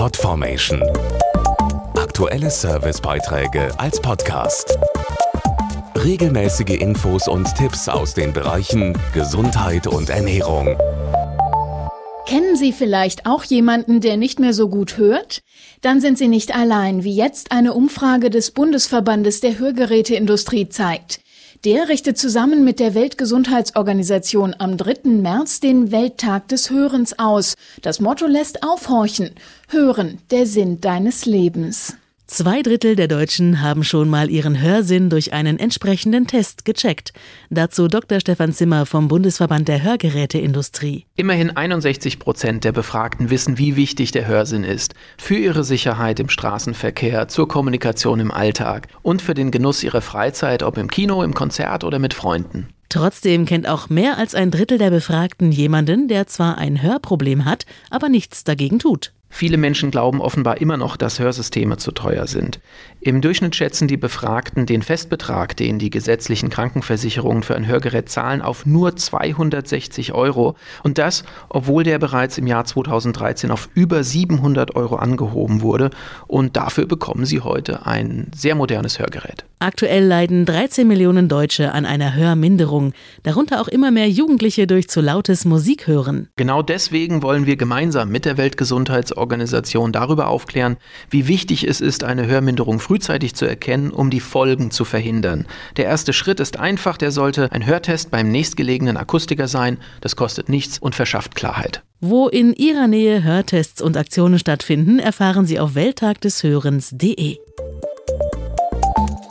Podformation. Aktuelle Servicebeiträge als Podcast. Regelmäßige Infos und Tipps aus den Bereichen Gesundheit und Ernährung. Kennen Sie vielleicht auch jemanden, der nicht mehr so gut hört? Dann sind Sie nicht allein, wie jetzt eine Umfrage des Bundesverbandes der Hörgeräteindustrie zeigt. Der richtet zusammen mit der Weltgesundheitsorganisation am 3. März den Welttag des Hörens aus. Das Motto lässt aufhorchen. Hören, der Sinn deines Lebens. Zwei Drittel der Deutschen haben schon mal ihren Hörsinn durch einen entsprechenden Test gecheckt. Dazu Dr. Stefan Zimmer vom Bundesverband der Hörgeräteindustrie. Immerhin 61 Prozent der Befragten wissen, wie wichtig der Hörsinn ist. Für ihre Sicherheit im Straßenverkehr, zur Kommunikation im Alltag und für den Genuss ihrer Freizeit, ob im Kino, im Konzert oder mit Freunden. Trotzdem kennt auch mehr als ein Drittel der Befragten jemanden, der zwar ein Hörproblem hat, aber nichts dagegen tut. Viele Menschen glauben offenbar immer noch, dass Hörsysteme zu teuer sind. Im Durchschnitt schätzen die Befragten den Festbetrag, den die gesetzlichen Krankenversicherungen für ein Hörgerät zahlen, auf nur 260 Euro. Und das, obwohl der bereits im Jahr 2013 auf über 700 Euro angehoben wurde. Und dafür bekommen sie heute ein sehr modernes Hörgerät. Aktuell leiden 13 Millionen Deutsche an einer Hörminderung, darunter auch immer mehr Jugendliche durch zu lautes Musikhören. Genau deswegen wollen wir gemeinsam mit der Weltgesundheitsorganisation darüber aufklären, wie wichtig es ist, eine Hörminderung frühzeitig zu erkennen, um die Folgen zu verhindern. Der erste Schritt ist einfach, der sollte ein Hörtest beim nächstgelegenen Akustiker sein. Das kostet nichts und verschafft Klarheit. Wo in Ihrer Nähe Hörtests und Aktionen stattfinden, erfahren Sie auf welttagdeshörens.de